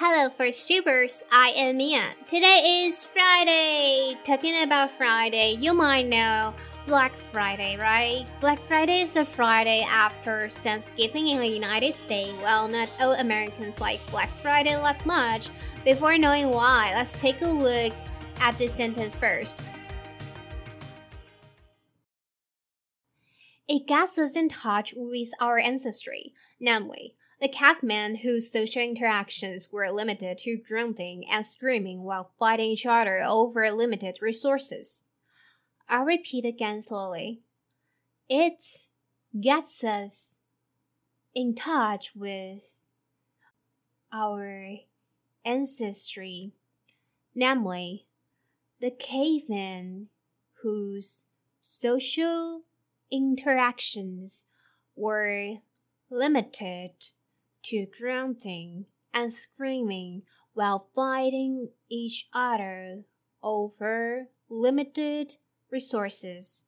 Hello, VoiceTubers. I am Mia. Today is Friday. Talking about Friday, you might know Black Friday, right? Black Friday is the Friday after Thanksgiving in the United States. Well, not all Americans like Black Friday that much. Before knowing why, let's take a look at this sentence first. It gets us in touch with our ancestry, namely, the cavemen whose social interactions were limited to grunting and screaming while fighting each other over limited resources. I'll repeat again slowly. It gets us in touch with our ancestry, namely, the cavemen whose social interactions were limited to grunting and screaming while fighting each other over limited resources.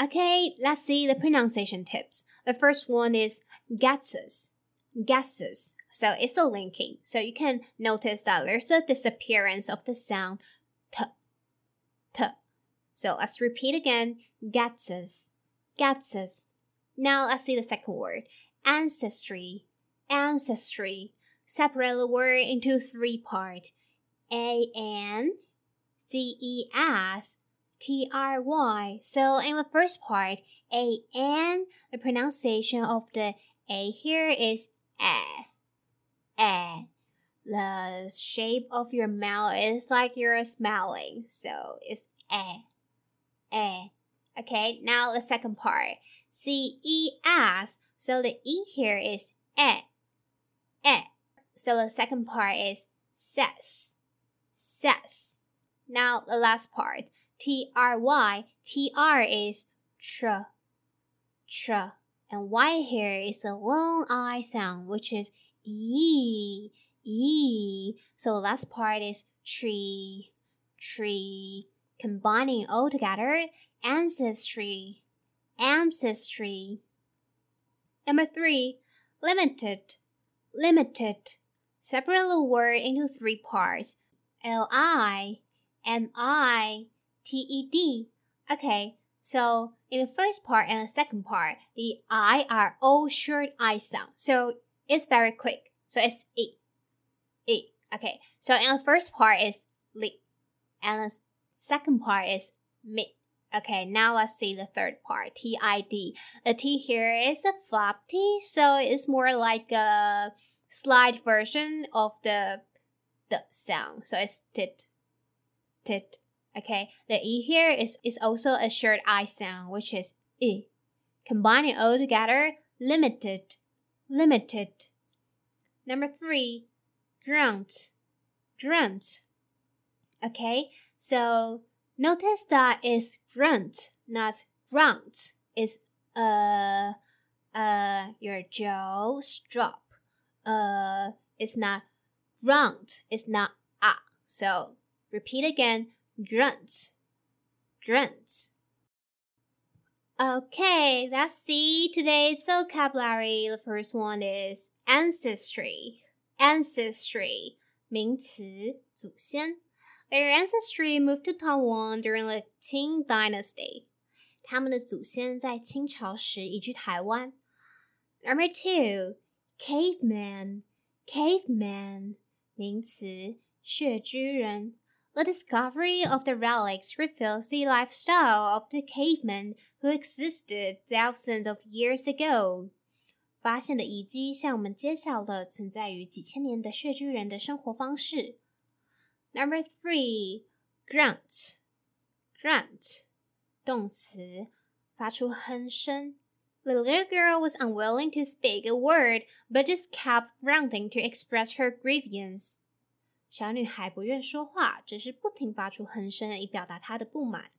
Okay, let's see the pronunciation tips. The first one is guesses. Guesses. So it's a linking. So you can notice that there's a disappearance of the sound t. T. So let's repeat again. Guesses. Guesses. Now let's see the second word. Ancestry. Ancestry. Separate the word into three parts. A N C E S T R Y. So in the first part, A N, the pronunciation of the A here is A. A. The shape of your mouth is like you're smiling, so it's A. A. Okay, now the second part. C E S. So the E here is E. E. So the second part is says. Says. Now the last part, T R Y, T R is tr, tr, and Y here is a long I sound, which is E, E. So the last part is tree, tree. Combining all together, ancestry, ancestry. Number three, limited, limited. Separate the word into three parts. L I M I T E D. Okay, so in the first part and the second part, the I are all short I sound. So it's very quick. So it's E. E. Okay, so in the first part is li, and the second part is mi. Okay, now let's see the third part, T I D. The T here is a flap T, so it's more like a slide version of the the sound. So it's tit tit. Okay, the e here is, is also a short i sound, which is e. Combining all together, limited, limited. Number three, grunt, grunt. Okay, so notice that it's grunt, not grunt. It's uh, uh, your jaws drop. Uh, it's not grunt. It's not ah. So Repeat again grunt, grunt. Okay, let's see today's vocabulary. The first one is ancestry. Ancestry 名词，祖先。 Their ancestry moved to Taiwan during the Qing Dynasty. 他们的祖先在清朝时移居台湾。Number two, caveman, caveman 名词，穴居人。the discovery of the relics reveals the lifestyle of the cavemen who existed thousands of years ago. 发现的遗迹向我们揭晓了存在于几千年的穴居人的生活方式。 Number three, grunt, grunt，动词，发出哼声。The little girl was unwilling to speak a word, but just kept grunting to express her grievance. 小女孩不愿说话，只是不停发出哼声以表达她的不满。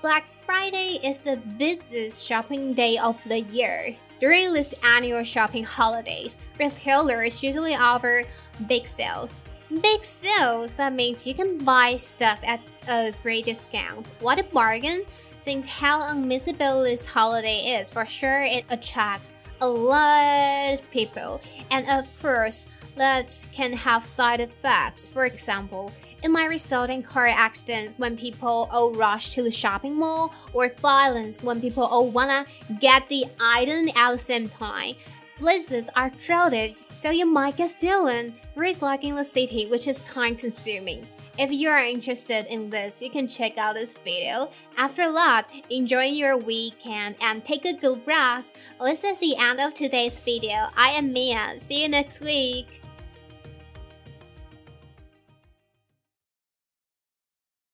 Black Friday is the busiest shopping day of the year. During this annual shopping holidays, retailers usually offer big sales. Big sales, that means you can buy stuff at a great discount. What a bargain! Since how unmissable this holiday is, for sure it attracts a lot of people. And of course, that can have side effects. For example, it might result in car accidents when people all rush to the shopping mall, or violence when people all wanna get the item at the same time. Places are crowded, so you might get stolen, risking the city, which is time consuming. If you are interested in this, you can check out this video. After that, enjoy your weekend and take a good rest. This is the end of today's video. I am Mia. See you next week.